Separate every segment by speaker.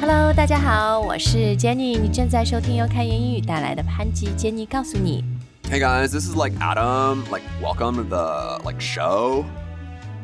Speaker 1: Hello，大家好，我是 Jenny，你正在收听由开言英语带来的潘吉 Jenny 告诉你。
Speaker 2: Hey guys, this is like Adam. Like, welcome to the like show.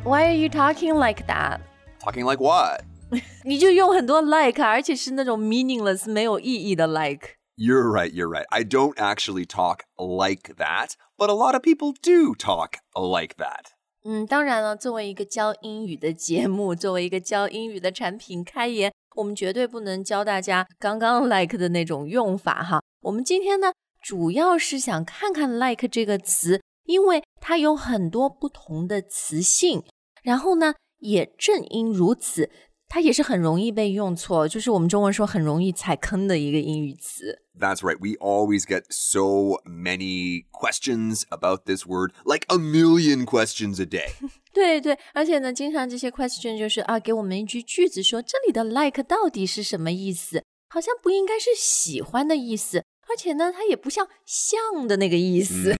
Speaker 1: Why are you talking like that？
Speaker 2: Talking like what?
Speaker 1: 你就用很多 like，啊而且是那种 meaningless 没有意义的 like。
Speaker 2: You're right, you're right. I don't actually talk like that, but a lot of people do talk like that.
Speaker 1: 嗯，当然了，作为一个教英语的节目，作为一个教英语的产品开言， 我们绝对不能教大家 刚刚 like 的那种用法哈。我们今天呢，主要是想看看 like 这个词，因为它有很多不同的词性，然后呢，也正因如此，它也是很容易被用错，就是我们中文说很容易踩坑的一个英语词。
Speaker 2: That's right. We always get so many questions about this word, like a million questions a day.
Speaker 1: 对对，而且呢，经常这些 question 就是啊，给我们一句句子说这里的 like 到底是什么意思？好像不应该是喜欢的意思，而且呢，它也不像像的那个意思，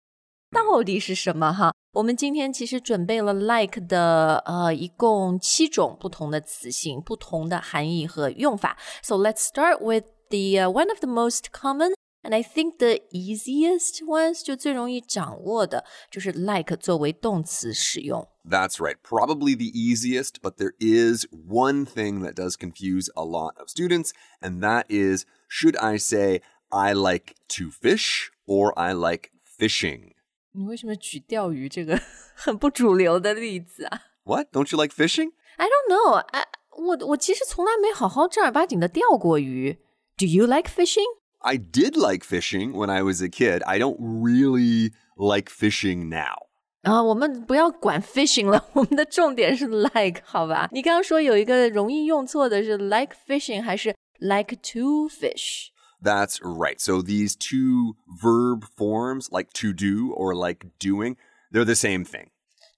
Speaker 1: 到底是什么哈？我们今天其实准备了 like 的呃，一共七种不同的词性、不同的含义和用法。So let's start with the、uh, one of the most common And I think the easiest ones 就最容易掌握的就是 like 作为动词使用。
Speaker 2: That's right. Probably the easiest, but there is one thing that does confuse a lot of students, and that is should I say I like to fish or I like fishing?
Speaker 1: 你为什么举钓鱼这个很不主流的例子啊
Speaker 2: What? Don't you like fishing?
Speaker 1: ？I don't know. I, 我我其实从来没好好正儿八经的钓过鱼。Do you like fishing?
Speaker 2: I did like fishing when I was a kid. I don't really like fishing now.
Speaker 1: 啊，我们不要管 fishing 了，我们的重点是 like，好吧？你刚刚说有一个容易用错的是 like fishing 还是 like to fish？
Speaker 2: That's right. So these two verb forms, like to do or like doing, they're the same thing.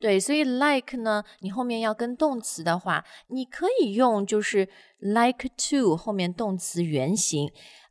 Speaker 1: 对，所以 like 呢，你后面要跟动词的话，你可以用就是 like to 后面动词原形，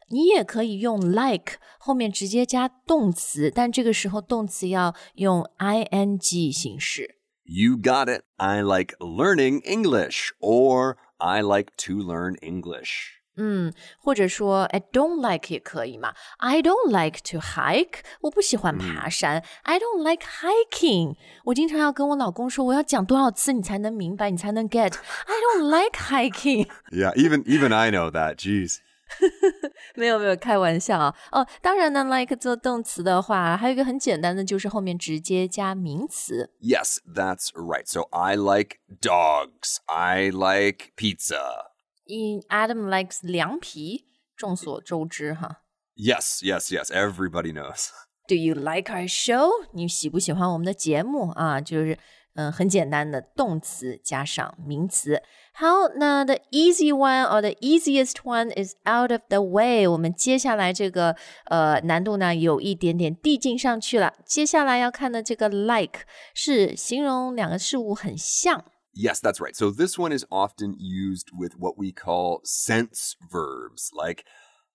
Speaker 1: 你也可以用 like 后面直接加动词，但这个时候动词要用 ing 形式。
Speaker 2: You got it. I like learning English or I like to learn English.
Speaker 1: 嗯，或者说 I don't like 也可以嘛。I don't like to hike，我不喜欢爬山。I don't like hiking，我经常要跟我老公说，我要讲多少次你才能明白，你才能 get。I don't like hiking。
Speaker 2: Yeah, even even I know that. Jeez.
Speaker 1: 没有没有，开玩笑啊！哦，当然呢，like 做动词的话，还有一个很简单的，就是后面直接加名词。
Speaker 2: Yes, that's right. So I like dogs. I like pizza.
Speaker 1: 因 Adam likes 凉皮，众所周知哈。
Speaker 2: Yes, yes, yes. Everybody knows.
Speaker 1: Do you like our show？你喜不喜欢我们的节目啊？就是嗯，很简单的动词加上名词。好，那 the easy one or the easiest one is out of the way。我们接下来这个呃难度呢有一点点递进上去了。接下来要看的这个 like 是形容两个事物很像。
Speaker 2: Yes, that's right. So this one is often used with what we call sense verbs, like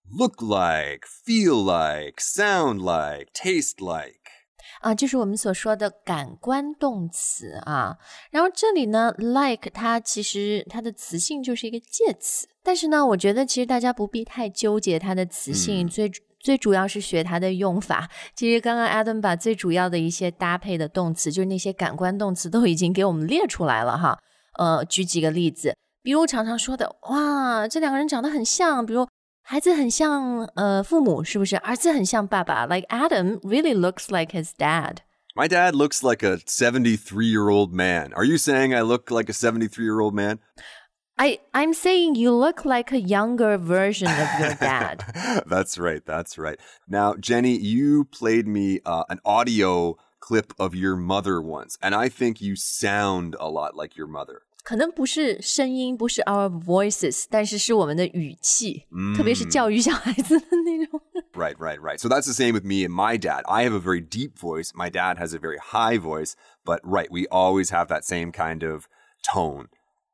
Speaker 2: look like, feel like, sound like, taste like.
Speaker 1: 啊，就是我们所说的感官动词啊。然后这里呢，like 它其实它的词性就是一个介词，但是呢，我觉得其实大家不必太纠结它的词性，最 最主要是学它的用法。其实刚刚 Adam 把最主要的一些搭配的动词，就是那些感官动词，都已经给我们列出来了哈。呃，举几个例子，比如常常说的，哇，这两个人长得很像，比如。孩子很像呃父母，是不是？儿子很像爸爸，like Adam really looks like his dad。
Speaker 2: My dad looks like a 73 year old man. Are you saying I look like a 73 year old man?
Speaker 1: I I'm saying you look like a younger version of your dad.
Speaker 2: that's right. That's right. Now, Jenny, you played me uh, an audio clip of your mother once, and I think you sound a lot like your mother.
Speaker 1: 可能不是声音，不是 our voices，但是是我们的语气，特别是教育小孩子的那种。
Speaker 2: Right, right, right. So that's the same with me and my dad. I have a very deep voice. My dad has a very high voice, but right, we always have that same kind of tone.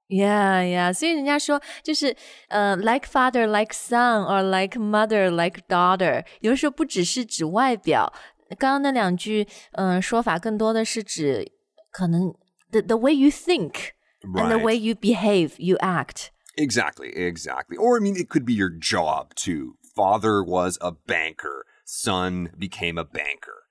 Speaker 1: Yeah, yeah，所以人家说就是呃、like father, like son, or like mother, like daughter，有的时候不只是指外表，刚刚那两句嗯、说法更多的是指可能 the the way you think and the
Speaker 2: Right.
Speaker 1: way you behave, you act。
Speaker 2: Exactly, exactly. Or, I mean, it could be your job too. Father was a banker, son became a banker.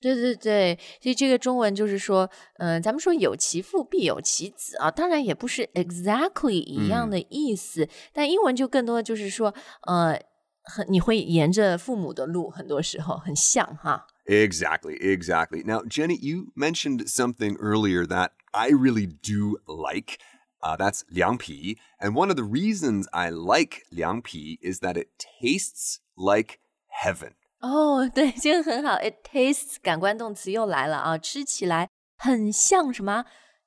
Speaker 1: 对对对，所以这个中文就是说，嗯、咱们说有其父必有其子啊，当然也不是 exactly 一样的意思，但英文就更多的就是说，呃，很你会沿着父母的路，很多时候很像哈。
Speaker 2: Exactly, exactly. Now, Jenny, you mentioned something earlier that I really do like. Uh, that's liang pi. And one of the reasons I like liang pi is that it tastes like heaven.
Speaker 1: 哦，对，这个很好。It tastes 感官动词又来了啊，吃起来很像什么？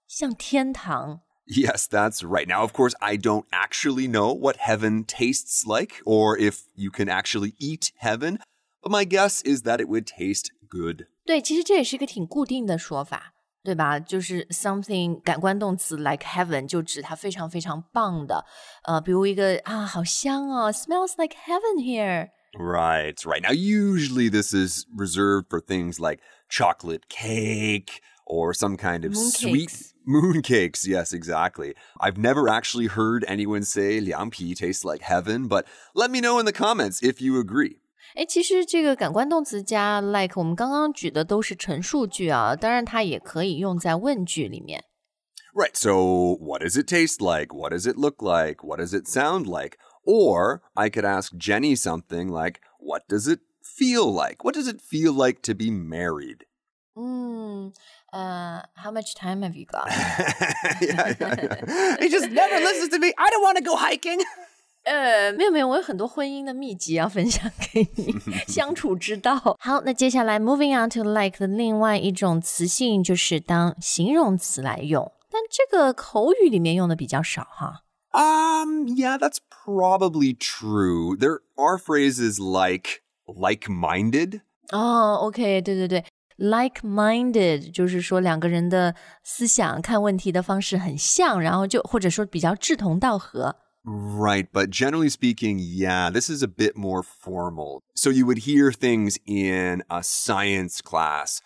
Speaker 1: 像天堂。
Speaker 2: Yes, that's right. Now, of course, I don't actually know what heaven tastes like or if you can actually eat heaven, but my guess is that it would taste good.
Speaker 1: 对，其实这也是一个挺固定的说法，对吧？就是 something 感官动词 like heaven 就指它非常非常棒的，呃，比如一个啊，好香哦，smells like heaven here。
Speaker 2: Right, right. Now, usually this is reserved for things like chocolate cake or some kind of sweet
Speaker 1: Mooncakes.
Speaker 2: mooncakes. Yes, exactly. I've never actually heard anyone say liang pi tastes like heaven, but let me know in the comments if you agree.
Speaker 1: 哎，其实这个感官动词加 like，我们刚刚举的都是陈述句啊，当然它也可以用在问句里面。
Speaker 2: Right, so what does it taste like? What does it look like? What does it sound like? Or I could ask Jenny something like, what does it feel like? What does it feel like to be married?
Speaker 1: 嗯，呃，How much time have you got？
Speaker 2: yeah, yeah, yeah. He just never listens to me. I don't want to go hiking.
Speaker 1: 呃，没有没有，我有很多婚姻的秘籍要分享给你，相处之道。好，那接下来 moving on to like 的另外一种词性就是当形容词来用，但这个口语里面用的比较少哈。
Speaker 2: Um, yeah, that's probably true. There are phrases like like-minded.
Speaker 1: 哦，OK，对对对，like-minded 就是说两个人的思想、看问题的方式很像，然后就或者说比较志同道合。
Speaker 2: Right, but generally speaking, yeah, this is a bit more formal. So you would hear things in a science class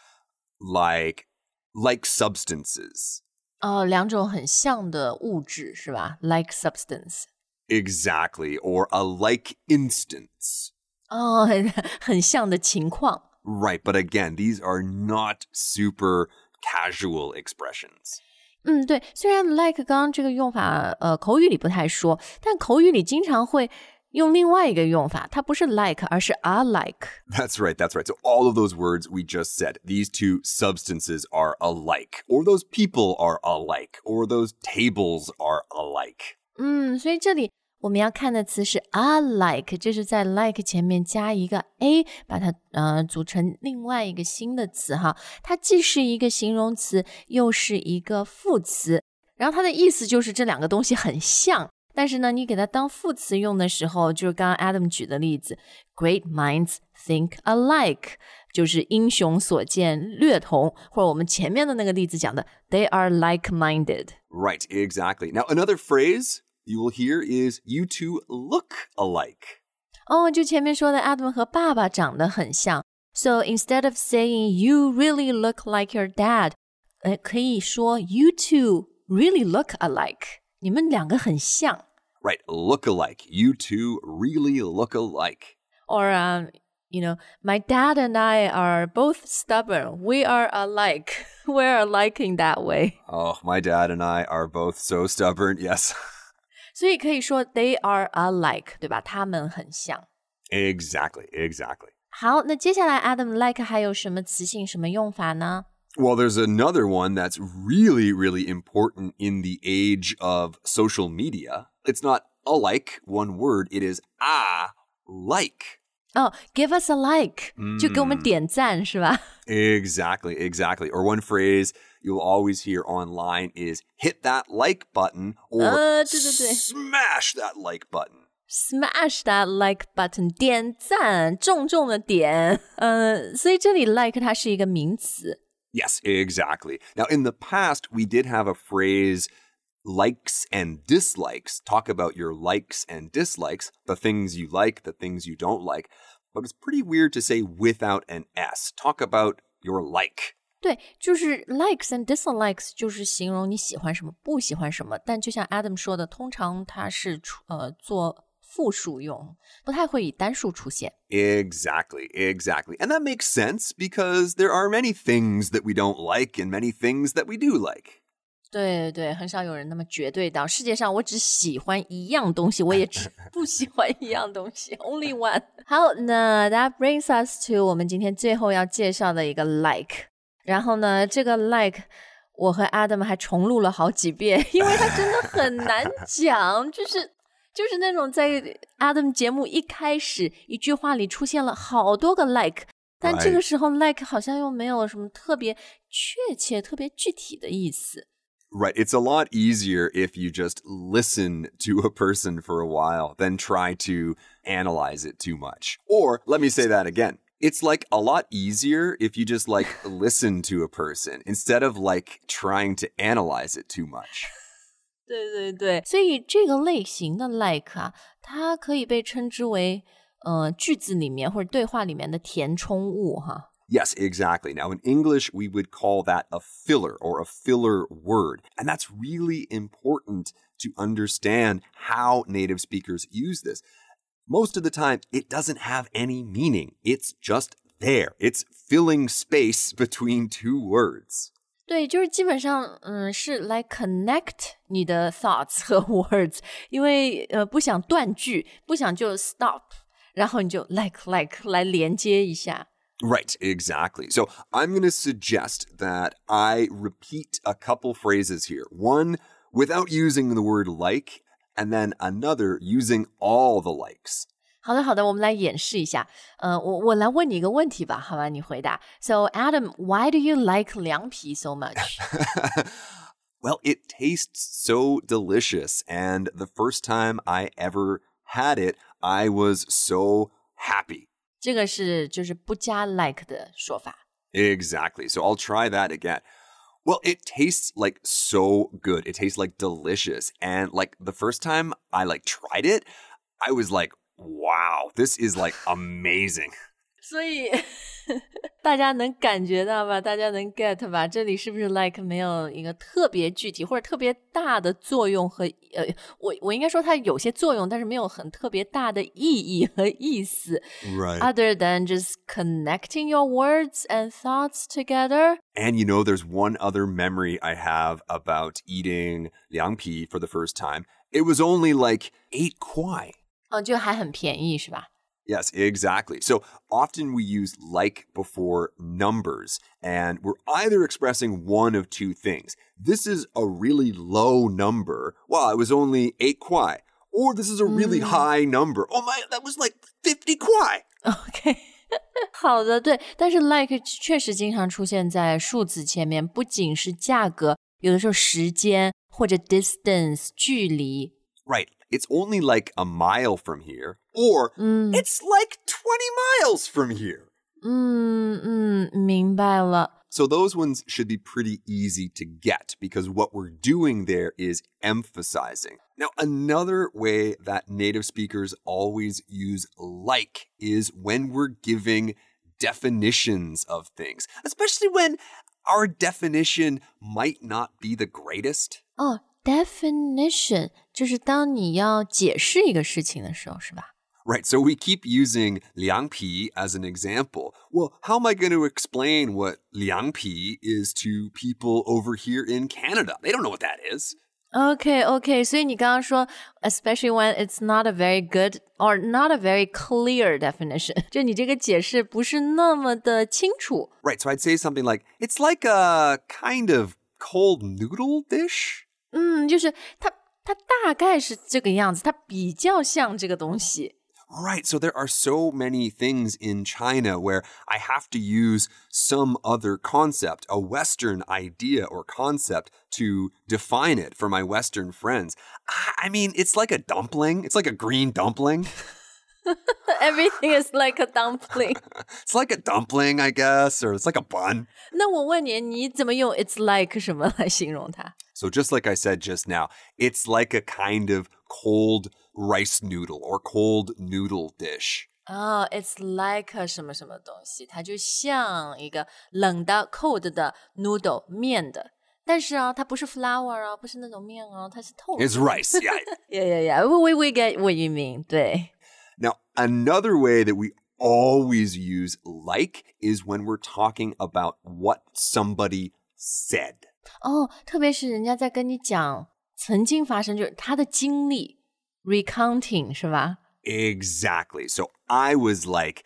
Speaker 2: like like substances.
Speaker 1: 哦，两种很像的物质是吧？like substance。
Speaker 2: Exactly, or a like instance.
Speaker 1: 哦，很很像的情况。
Speaker 2: Right, but again, these are not super casual expressions.
Speaker 1: 嗯，对，虽然 like 刚刚这个用法，呃，口语里不太说，但口语里经常会 用另外一个用法，它不是 like，而是 are like。
Speaker 2: That's right, that's right. So all of those words we just said, these two substances are alike, or those people are alike, or those tables are alike.
Speaker 1: 嗯，所以这里我们要看的词是 are like，就是在 like 前面加一个 a，把它呃组成另外一个新的词哈。它既是一个形容词，又是一个副词。然后它的意思就是这两个东西很像， 但是呢，你给它当副词用的时候，就是刚刚 Adam 举的例子，Great minds think alike，就是英雄所见略同，或者我们前面的那个例子讲的，They are like-minded。
Speaker 2: Right, exactly. Now, another phrase you will hear is you two look alike.
Speaker 1: 哦，就前面说的，Adam 和爸爸长得很像。So instead of saying you really look like your dad，呃，可以说 you two really look alike。你们两个很像。
Speaker 2: Right, look alike. You two really look alike.
Speaker 1: Or um, you know, my dad and I are both stubborn. We are alike. We're alike in that way.
Speaker 2: Oh, my dad and I are both so stubborn. Yes.
Speaker 1: 所以可以说 they are alike，对吧？他们很像。
Speaker 2: exactly, exactly.
Speaker 1: 好，那接下来 Adam like 还有什么词性、什么用法呢？
Speaker 2: Well, there's another one that's really, really important in the age of social media. It's not alike, one word. It is ah, like.
Speaker 1: 哦、g i v e us a like，、就给我们点赞是吧？
Speaker 2: Exactly, exactly. Or one phrase you'll always hear online is hit that like button or
Speaker 1: 呃，对对对。
Speaker 2: smash that like button.
Speaker 1: Smash that like button，点赞，重重的点。呃，所以这里 like 它是一个名词。
Speaker 2: Yes, exactly. Now, in the past, we did have a phrase likes and dislikes. Talk about your likes and dislikes, the things you like, the things you don't like. But it's pretty weird to say without an S. Talk about your like.
Speaker 1: 对，就是 likes and dislikes，就是形容你喜欢什么，不喜欢什么。但就像 Adam 说的，通常它是出呃做 复数用，不太会以单数出现。
Speaker 2: Exactly, exactly. And that makes sense because there are many things that we don't like and many things that we do like.
Speaker 1: 对对，很少有人那么绝对到世界上，我只喜欢一样东西，我也只不喜欢一样东西，only one。好，那 that brings us to 我们今天最后要介绍的一个 like。然后呢，这个 like 我和 Adam 还重录了好几遍，因为它真的很难讲，就是 就是那种在 Adam 节目一开始一句话里出现了好多个 like。但这个
Speaker 2: Right.
Speaker 1: 时候，like 好像又没有什么特别确切、特别具体的意思。
Speaker 2: Right. It's a lot easier if you just listen to a person for a while than try to analyze it too much. Or let me say that again. It's like a lot easier if you just like listen to a person instead of like trying to analyze it too much.
Speaker 1: 对对对，所以这个类型的 like 啊，它可以被称之为呃句子里面或者对话里面的填充物哈。
Speaker 2: Yes, exactly. Now, in English, we would call that a filler or a filler word. And that's really important to understand how native speakers use this. Most of the time, it doesn't have any meaning. It's just there. It's filling space between two words.
Speaker 1: 对，就是基本上，嗯，是来 connect 你的 thoughts 和 words，因为呃不想断句，不想就 stop，然后你就 like like 来连接一下。
Speaker 2: Right, exactly. So I'm going to suggest that I repeat a couple phrases here. One without using the word like, and then another using all the likes.
Speaker 1: 好的，好的，我们来演示一下。呃，我我来问你一个问题吧，好吧？你回答。So Adam, why do you like 凉皮 so much?
Speaker 2: Well, it tastes so delicious. And the first time I ever had it, I was so happy.
Speaker 1: 这个是就是不加 like 的说法。
Speaker 2: Exactly. So I'll try that again. Well, it tastes like so good. It tastes like delicious. And like the first time I like tried it, I was like, wow, this is like amazing.
Speaker 1: 所以大家能感觉到吧？大家能 get 吧？这里是不是 like 没有一个特别具体或者特别大的作用和呃，我我应该说它有些作用，但是没有很特别大的意义和意思
Speaker 2: Right.
Speaker 1: other than just connecting your words and thoughts together.
Speaker 2: And you know, there's one other memory I have about eating liang pi for the first time. It was only like eight kwai.
Speaker 1: 嗯，就还很便宜是吧？
Speaker 2: Yes, exactly. So often we use like before numbers, and we're either expressing one of two things. This is a really low number. Wow, it was only eight kwai. Or this is a really high number. Oh my, that was like 50 kwai.
Speaker 1: OK，好的，对，但是 like 确实经常出现在数字前面，不仅是价格，有的时候时间或者 distance 距离。
Speaker 2: Right. It's only like a mile from here. Or it's like 20 miles from here.
Speaker 1: 嗯嗯，明白了。
Speaker 2: So those ones should be pretty easy to get because what we're doing there is emphasizing. Now, another way that native speakers always use like is when we're giving definitions of things, especially when our definition might not be the greatest.
Speaker 1: 哦 ，definition 就是当你要解释一个事情的时候，是吧？
Speaker 2: Right, so we keep using liang pi as an example. Well, how am I going to explain what liang pi is to people over here in Canada? They don't know what that is.
Speaker 1: OK OK，所以你刚刚说，especially when it's not a very good or not a very clear definition，就你这个解释不是那么的清楚。
Speaker 2: Right, so I'd say something like, it's like a kind of cold noodle dish.
Speaker 1: 嗯，就是它它大概是这个样子，它比较像这个东西。
Speaker 2: Right, so there are so many things in China where I have to use some other concept, a Western idea or concept to define it for my Western friends. I- I mean, it's like a dumpling, it's like a green dumpling.
Speaker 1: Everything is like a dumpling
Speaker 2: 。It's like a dumpling, I guess, or it's like a bun.
Speaker 1: 那我问你，你怎么用 "it's like" 什么来形容它？
Speaker 2: So, just like I said just now, it's like a kind of cold rice noodle or cold noodle dish.
Speaker 1: 哦、i t s like 什么什么东西，它就像一个冷的 cold 的 noodle 面的，但是啊，它不是 flour 啊，不是那种面哦，它是透的。
Speaker 2: It's rice. Yeah.
Speaker 1: Yeah, yeah, yeah. We we get what you mean. 对。
Speaker 2: now, another way that we always use like is when we're talking about what somebody said.
Speaker 1: 哦，特别是人家在跟你讲曾经发生，就是他的经历，recounting 是吧？
Speaker 2: Exactly. So I was like,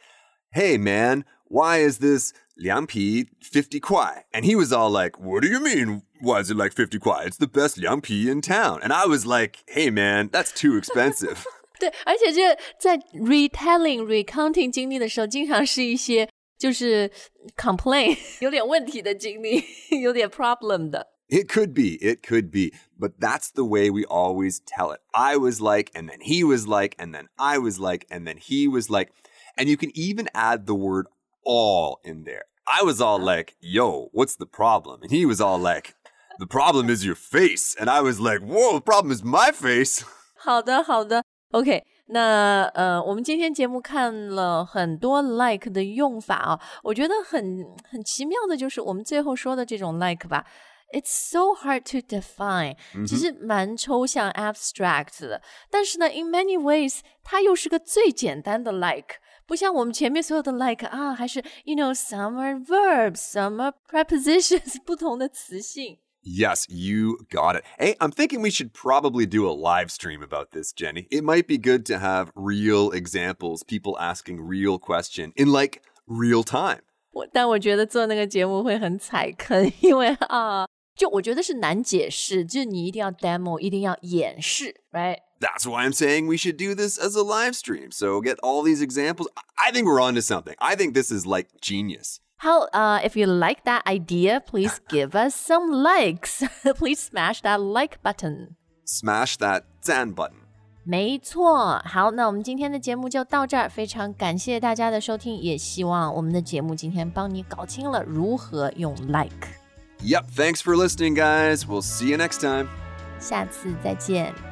Speaker 2: hey, man, why is this 凉皮 50 kwai? And he was all like, what do you mean? Why is it like 50 kwai? It's the best 凉皮 in town. And I was like, hey, man, that's too expensive.
Speaker 1: 对，而且这在 retelling、recounting 经历的时候，经常是一些 就是 complain 有点问题的经历，有点 problem 的。
Speaker 2: It could be, it could be, but that's the way we always tell it. I was like, and then he was like, and then I was like, and then he was like. And you can even add the word all in there. I was all like, yo, what's the problem? And he was all like, the problem is your face. And I was like, whoa, the problem is my face.
Speaker 1: 好的，好的，OK。 那呃，我们今天节目看了很多 like 的用法啊，我觉得很很奇妙的就是我们最后说的这种 like 吧。It's so hard to define，、其实蛮抽象 abstract 的。但是呢，in many ways，它又是个最简单的 like，不像我们前面所有的 like 啊，还是 you know some are verbs, some are prepositions，不同的词性。
Speaker 2: Yes, you got it. Hey, I'm thinking we should probably do a live stream about this, Jenny. It might be good to have real examples, people asking real question in like real time.
Speaker 1: 我但我觉得做那个节目会很踩坑，因为啊，就我觉得是难解释，就是你一定要 demo，一定要演示，right？
Speaker 2: That's why I'm saying we should do this as a live stream. So get all these examples. I- I think we're onto something. I think this is like genius.
Speaker 1: 好，呃、i f you like that idea, please give us some likes. please smash that like button.
Speaker 2: Smash that Zan button.
Speaker 1: 没错，好，那我们今天的节目就到这儿，非常感谢大家的收听，也希望我们的节目今天帮你搞清了如何用 like。
Speaker 2: Yep, thanks for listening, guys. We'll see you next time.
Speaker 1: 下次再见。